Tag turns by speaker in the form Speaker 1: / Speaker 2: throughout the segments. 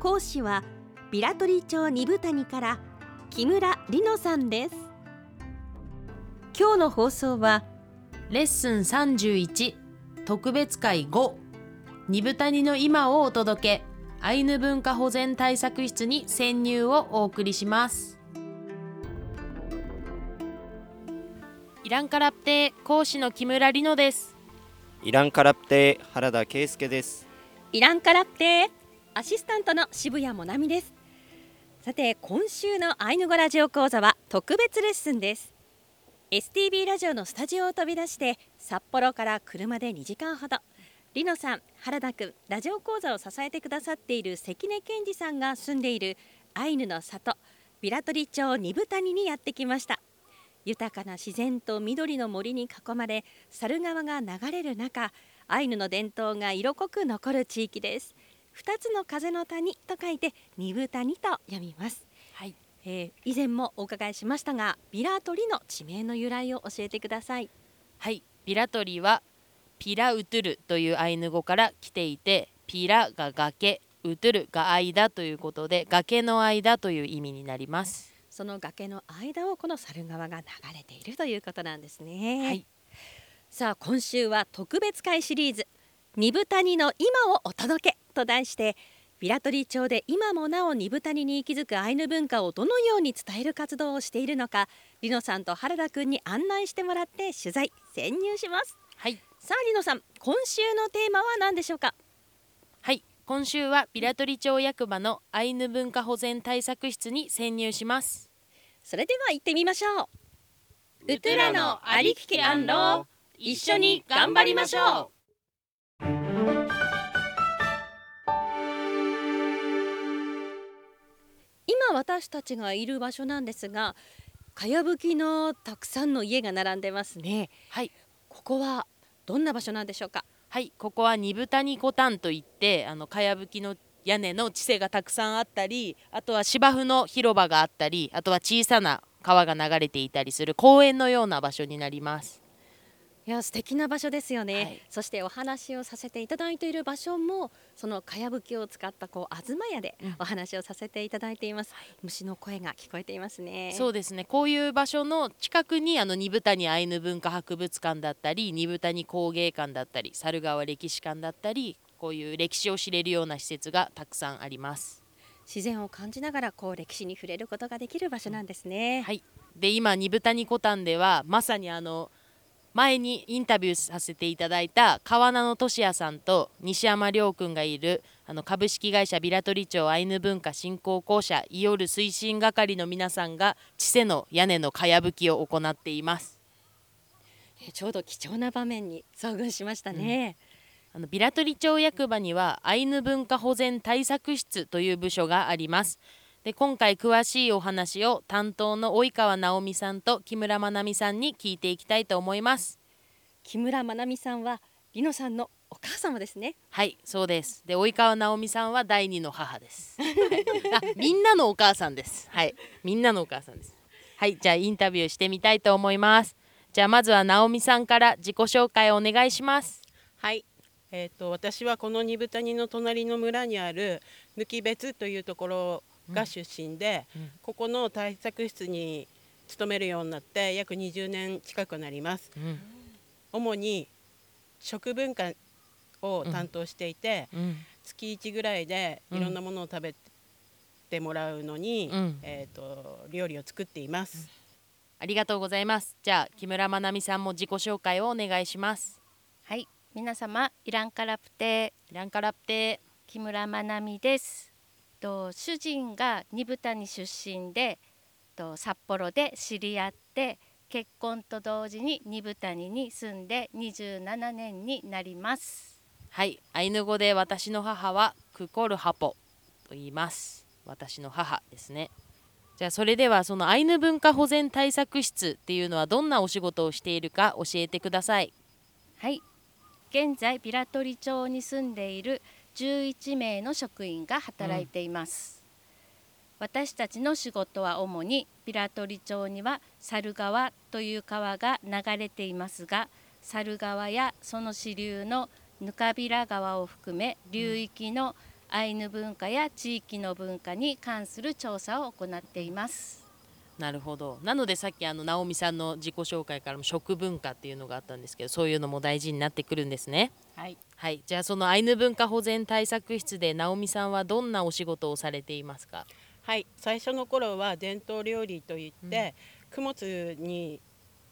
Speaker 1: 講師はビラトリ町二部谷から木村里乃さんです。今日の放送は
Speaker 2: レッスン31特別会5二部谷の今をお届けアイヌ文化保全対策室に潜入をお送りします。イランカラプテ講師の木村里乃です。
Speaker 3: イランカラプテ原田圭介です。
Speaker 1: イランカラプテアシスタントの渋谷もなみです。さて今週のアイヌ語ラジオ講座は特別レッスンです。STB ラジオのスタジオを飛び出して札幌から車で2時間ほど。リノさん原田くんラジオ講座を支えてくださっている関根健二さんが住んでいるアイヌの里ビラトリ町二部谷にやってきました。豊かな自然と緑の森に囲まれ猿川が流れる中アイヌの伝統が色濃く残る地域です。二つの風の谷と書いて二部谷と読みます。
Speaker 2: はい、
Speaker 1: えー以前もお伺いしましたがビラトリの地名の由来を教えてください。
Speaker 2: はい、ビラトリはピラウトゥルというアイヌ語から来ていてピラが崖ウトゥルが間ということで崖の間という意味になります。
Speaker 1: その崖の間をこの猿川が流れているということなんですね。
Speaker 2: はい。
Speaker 1: さあ今週は特別会シリーズ「二部谷の今をお届け」と題してビラトリ町で今もなお二部谷に息づくアイヌ文化をどのように伝える活動をしているのかリノさんと原田くんに案内してもらって取材潜入します。
Speaker 2: はい。
Speaker 1: さあリノさん今週のテーマは何でしょうか？
Speaker 2: はい。今週はビラトリ町役場のアイヌ文化保全対策室に潜入します。
Speaker 1: それでは行ってみましょう。
Speaker 4: ウトゥラのありききアンロー一緒に頑張りましょ
Speaker 1: 今私たちがいる場所なんですがかやぶきのたくさんの家が並んでますね。
Speaker 2: はい。
Speaker 1: ここはどんな場所なんでしょうか？
Speaker 2: はいここは二部谷コタンといってあのかやぶきの屋根の地勢がたくさんあったりあとは芝生の広場があったりあとは小さな川が流れていたりする公園のような場所になります
Speaker 1: いや素敵な場所ですよね、
Speaker 2: はい。
Speaker 1: そしてお話をさせていただいている場所もそのかやぶきを使ったこう東屋で
Speaker 2: うん。
Speaker 1: お話をさせていただいています、虫の声が聞こえていますね。
Speaker 2: そうですね。こういう場所の近くにあの二部谷アイヌ文化博物館だったり二部谷工芸館だったり猿川歴史館だったりこういう歴史を知れるような施設がたくさんあります。
Speaker 1: 自然を感じながらこう歴史に触れることができる場所なんですね、
Speaker 2: はい、で今二部谷コタンではまさにあの前にインタビューさせていただいた川名の俊也さんと西山亮君がいるあの株式会社ビラトリ町アイヌ文化振興公社イオル推進係の皆さんが地勢の屋根のかやぶきを行っています。
Speaker 1: えちょうど貴重な場面に遭遇しましたね、
Speaker 2: あのビラトリ町役場にはアイヌ文化保全対策室という部署がありますで今回詳しいお話を担当の及川直美さんと木村まなみさんに聞いていきたいと思います。
Speaker 1: 木村まなみさんはりのさんのお母様ですね。
Speaker 2: はいそうです。で及川直美さんは第二の母です。あみんなのお母さんです。はい。みんなのお母さんです。はいじゃあインタビューしてみたいと思います。じゃあまずは直美さんから自己紹介をお願いします。
Speaker 5: はい、えー、と私はこの二部谷の隣の村にある抜別というところが出身で、
Speaker 2: うん。
Speaker 5: ここの対策室に勤めるようになって約20年近くなります。
Speaker 2: うん。
Speaker 5: 主に食文化を担当していて、
Speaker 2: うん。
Speaker 5: 月1ぐらいでいろんなものを食べてもらうのに、
Speaker 2: うん。
Speaker 5: えー、と料理を作っています、
Speaker 2: ありがとうございます。じゃあ木村まなみさんも自己紹介をお願いします。
Speaker 6: はい、皆様イランカラプテ。
Speaker 2: イランカラプテ。
Speaker 6: 木村まなみです。と主人が二部谷出身でと札幌で知り合って結婚と同時に二部谷に住んで27年になります。
Speaker 2: はい。アイヌ語で私の母はクコルハポと言います。私の母ですね。じゃあそれではそのアイヌ文化保全対策室っていうのはどんなお仕事をしているか教えてください。
Speaker 6: はい。現在ビラトリ町に住んでいる11名の職員が働いています、私たちの仕事は主にビラトリ町には猿川という川が流れていますが猿川やその支流のぬかびら川を含め流域のアイヌ文化や地域の文化に関する調査を行っています。
Speaker 2: なるほど。なのでさっきあの直美さんの自己紹介からも食文化っていうのがあったんですけどそういうのも大事になってくるんですね。
Speaker 5: はい。
Speaker 2: はい。じゃあそのアイヌ文化保全対策室で直美さんはどんなお仕事をされていますか？
Speaker 5: はい。最初の頃は伝統料理といって、供物に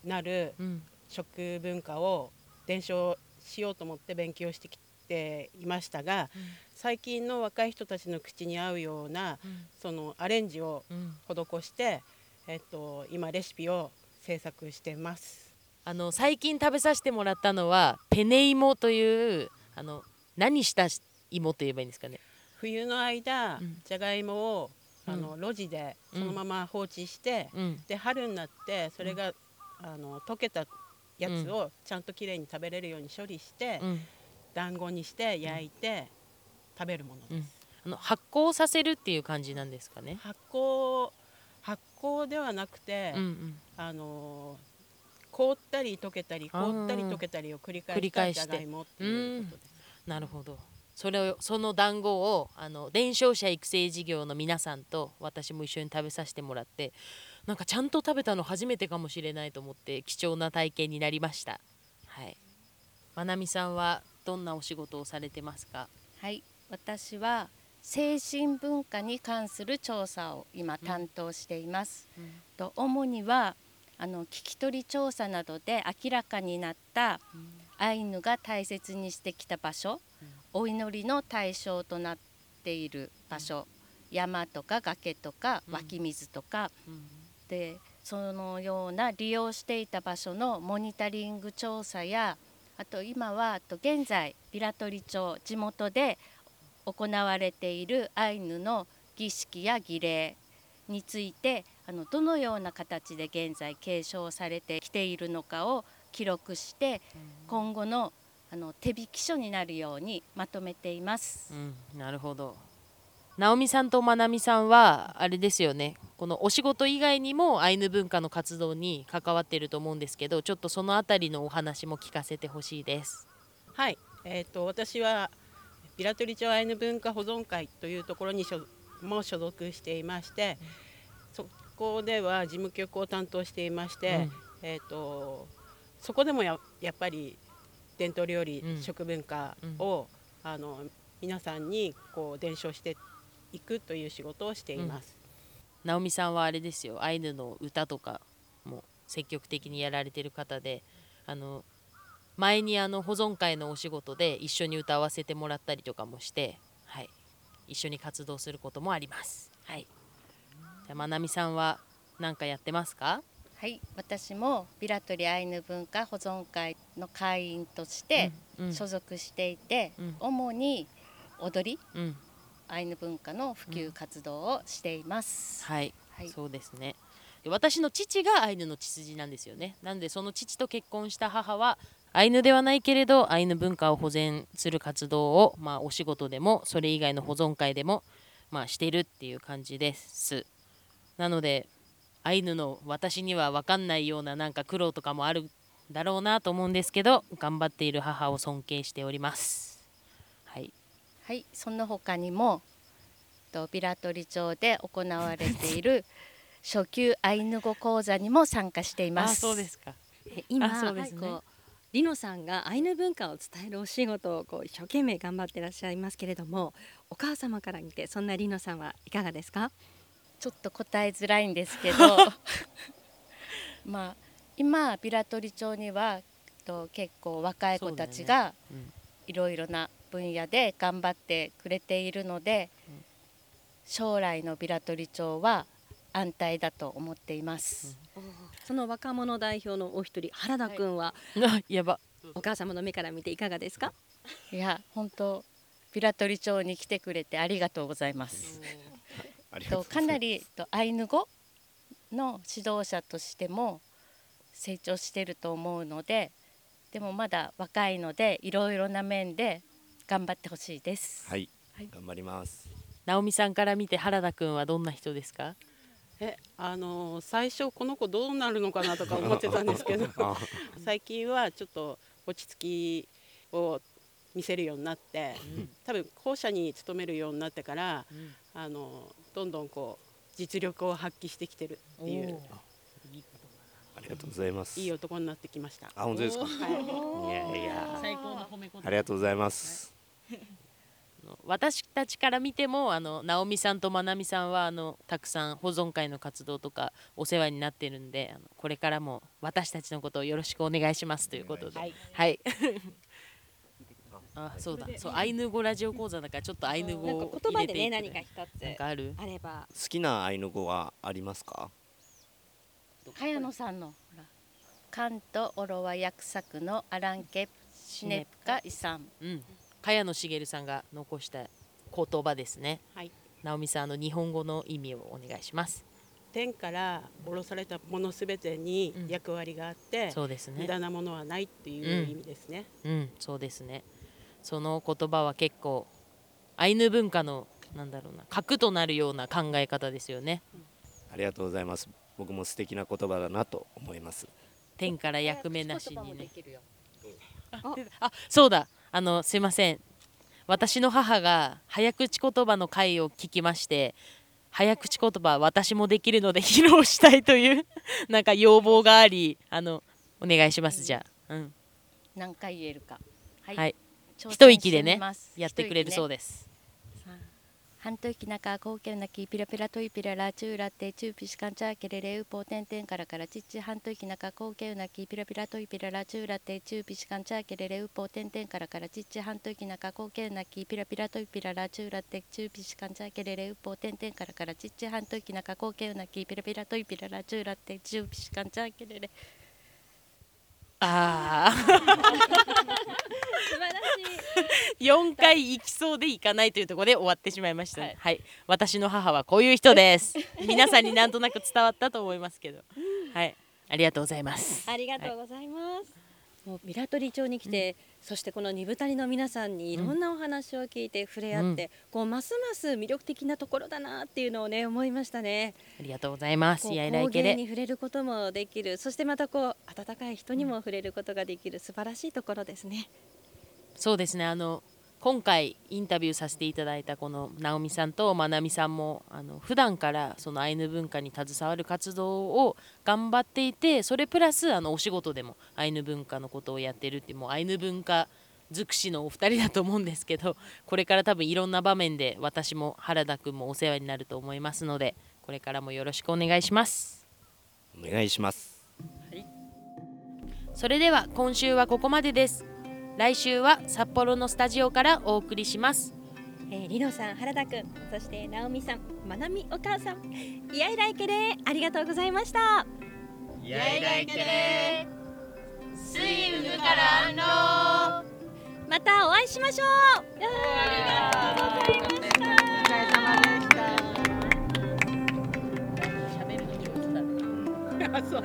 Speaker 5: なる
Speaker 2: うん。
Speaker 5: 食文化を伝承しようと思って勉強してきていましたが、
Speaker 2: うん。
Speaker 5: 最近の若い人たちの口に合うような
Speaker 2: うん。
Speaker 5: そのアレンジを
Speaker 2: うん。
Speaker 5: 施して、えっと、今レシピを制作してます。
Speaker 2: あの最近食べさせてもらったのはペネ芋というあの何した芋と言えばいいんですかね。
Speaker 5: 冬の間、
Speaker 2: うん。
Speaker 5: じゃがいもをあの路地でそのまま放置して、
Speaker 2: うん。
Speaker 5: で春になってそれが、あの溶けたやつをちゃんときれいに食べれるように処理して、
Speaker 2: うん。
Speaker 5: 団子にして焼いて食べるものです。
Speaker 2: うん。あの発酵させるっていう感じなんですかね。
Speaker 5: 発酵発酵ではなくて、
Speaker 2: うんうん。
Speaker 5: あの凍ったり溶けたり凍ったり溶けたりを繰り返した
Speaker 2: 返して
Speaker 5: じゃがいもっていうことで。す。
Speaker 2: なるほど。それをその団子をあの伝承者育成事業の皆さんと私も一緒に食べさせてもらってなんかちゃんと食べたの初めてかもしれないと思って貴重な体験になりました。はい。まなみさんはどんなお仕事をされてますか？
Speaker 6: はい、私は精神文化に関する調査を今担当しています。と主にはあの聞き取り調査などで明らかになったアイヌが大切にしてきた場所、お祈りの対象となっている場所、山とか崖とか湧き水とか、でそのような利用していた場所のモニタリング調査やあと今はあと現在ビラトリ町地元で行われているアイヌの儀式や儀礼についてあのどのような形で現在継承されてきているのかを記録して今後のあの手引き書になるようにまとめています。
Speaker 2: うん、なるほど。直美さんとまなみさんはあれですよねこのお仕事以外にもアイヌ文化の活動に関わっていると思うんですけどちょっとそのあたりのお話も聞かせてほしいです。
Speaker 5: はい、えっ、と私はビラトリ町アイヌ文化保存会というところに所も所属していまして、そこでは事務局を担当していまして、えっ、とそこでもややっぱり伝統料理、
Speaker 2: うん。
Speaker 5: 食文化を、あの皆さんにこう伝承していくという仕事をしています。
Speaker 2: 直美さんはあれですよ。アイヌの歌とかも積極的にやられてる方であの前にあの保存会のお仕事で一緒に歌わせてもらったりとかもして、はい、一緒に活動することもあります。はい、じゃあまなみさんは何かやってますか？
Speaker 6: はい、私もビラトリアイヌ文化保存会の会員として
Speaker 2: うんうん。
Speaker 6: 所属していて、
Speaker 2: うん。
Speaker 6: 主に踊り
Speaker 2: うん。
Speaker 6: アイヌ文化の普及活動をしています。
Speaker 2: はい、
Speaker 6: はい。
Speaker 2: そうですね。で私の父がアイヌの血筋なんですよね。なんでその父と結婚した母はアイヌではないけれどアイヌ文化を保全する活動を、まあ、お仕事でもそれ以外の保存会でも、まあ、してるっていう感じです。なのでアイヌの私には分かんないようななんか苦労とかもあるだろうなと思うんですけど頑張っている母を尊敬しております。はい。
Speaker 6: はい、その他にもとビラトリ町で行われている 初級アイヌ語講座にも参加しています。
Speaker 2: あそうですか。
Speaker 1: え今
Speaker 2: あそうですね。
Speaker 1: こうリノさんがアイヌ文化を伝えるお仕事をこう一生懸命頑張ってらっしゃいますけれどもお母様から見てそんなリノさんはいかがですか？
Speaker 6: ちょっと答えづらいんですけど まあ今ビラトリ町にはと結構若い子たちが
Speaker 2: うん。
Speaker 6: いろいろな分野で頑張ってくれているので、
Speaker 2: うん。
Speaker 6: 将来のビラトリ町は安泰だと思っています。
Speaker 1: その若者代表のお一人原田くんは
Speaker 2: あ やば。
Speaker 1: お母様の目から見ていかがですか？
Speaker 6: いや本当平取町に来てくれて
Speaker 3: ありがとうございます。
Speaker 6: とかなりとアイヌ語の指導者としても成長してると思うのででもまだ若いのでいろいろな面で頑張ってほしいです。
Speaker 3: はい、
Speaker 6: はい
Speaker 3: 頑張ります。
Speaker 2: 直美さんから見て原田くんはどんな人ですか？
Speaker 5: えあの最初この子どうなるのかなとか思ってたんですけど
Speaker 3: あ
Speaker 5: 最近はちょっと落ち着きを見せるようになって、多分校舎に勤めるようになってから、あのどんどんこう実力を発揮してきてるっていう
Speaker 3: ありがとうございます。
Speaker 5: いい男になってきました。
Speaker 3: あ本当ですか？
Speaker 5: はい。
Speaker 3: やいや。
Speaker 2: 最高の褒め言
Speaker 3: ありがとうございます、
Speaker 2: 私たちから見てもあの直美さんとまなみさんはあのたくさん保存会の活動とかお世話になってるんであのこれからも私たちのことをよろしくお願いしますということで。
Speaker 5: はい。
Speaker 2: はい。あそうだ。そうアイヌ語ラジオ講座だからちょっとアイヌ語
Speaker 1: なん
Speaker 2: を
Speaker 1: か言葉でね何か一つ
Speaker 2: ある？
Speaker 1: あれば。
Speaker 3: 好きなアイヌ語はありますか？
Speaker 6: 茅野さんのほら。関東オロワ約作のアランケシネプカイさん。
Speaker 2: うん茅野茂さんが残した言葉ですね。
Speaker 5: はい。
Speaker 2: 直美さんあの日本語の意味をお願いします。
Speaker 5: 天から降ろされたものすべてに
Speaker 2: うん。
Speaker 5: 役割があって、
Speaker 2: そうですね。
Speaker 5: 無駄なものはないっていう意味ですね。
Speaker 2: うん。そうですね。その言葉は結構アイヌ文化のなんだろうな核となるような考え方ですよね。
Speaker 3: ありがとうございます。僕も素敵な言葉だなと思います。
Speaker 2: 天から役目なしにね。
Speaker 1: きるよ。
Speaker 2: あそうだあのすいません。私の母が早口言葉の回を聞きまして早口言葉私もできるので披露したいという なんか要望がありあのお願いしますじゃあ、うん、
Speaker 6: 何回言えるか。はい、
Speaker 2: はい。一息でねやってくれるそう
Speaker 6: で
Speaker 2: です
Speaker 6: 半と息なか高級なきピラピラといピララチューラってチューピシカンチャーケレレウポーテンテンからからちっち半と息なか高級なきピラピラといピララチューラってチューピシカンチャーケレレウポーテンテンからからちっち半と息なか高級なきピラピラといピララチューラってチューピシカンチャーケレレウポーテンテンからからちっち半と息なか高級なきピラピラといピララチューラってチューピシカンチャーケレレ。
Speaker 2: ああ
Speaker 1: 素晴らしい。
Speaker 2: 4回行きそうで行かないというところで終わってしまいました。ねはい、私の母はこういう人です。皆さんになんとなく伝わったと思いますけど。はい。ありがとうございます。
Speaker 1: ありがとうございます。もうビラトリ町に来て、そしてこの二部谷の皆さんにいろんなお話を聞いて触れ合って、こうますます魅力的なところだなっていうのをね思いましたね。
Speaker 2: ありがとうございます。
Speaker 1: こう
Speaker 2: いやいら
Speaker 1: 工芸
Speaker 2: いけで
Speaker 1: に触れることもできる、そしてまたこう温かい人にも触れることができる素晴らしいところですね。
Speaker 2: そうですね。あの今回インタビューさせていただいたこの直美さんとまなみさんもあの普段からそのアイヌ文化に携わる活動を頑張っていてそれプラスあのお仕事でもアイヌ文化のことをやってるってもうアイヌ文化尽くしのお二人だと思うんですけどこれから多分いろんな場面で私も原田くんもお世話になると思いますのでこれからもよろしくお願いします。
Speaker 3: お願いします
Speaker 2: それでは今週はここまでです。来週は札幌のスタジオからお送りします。
Speaker 1: えー、リノさん、原田くん、そして直美さん、まなみお母さん、いやいらいけでありがとうございました。
Speaker 4: やいらいけれスイムからの
Speaker 1: またお会いしましょう。ありがとうございました。
Speaker 2: 喋るの上手だね。
Speaker 5: そう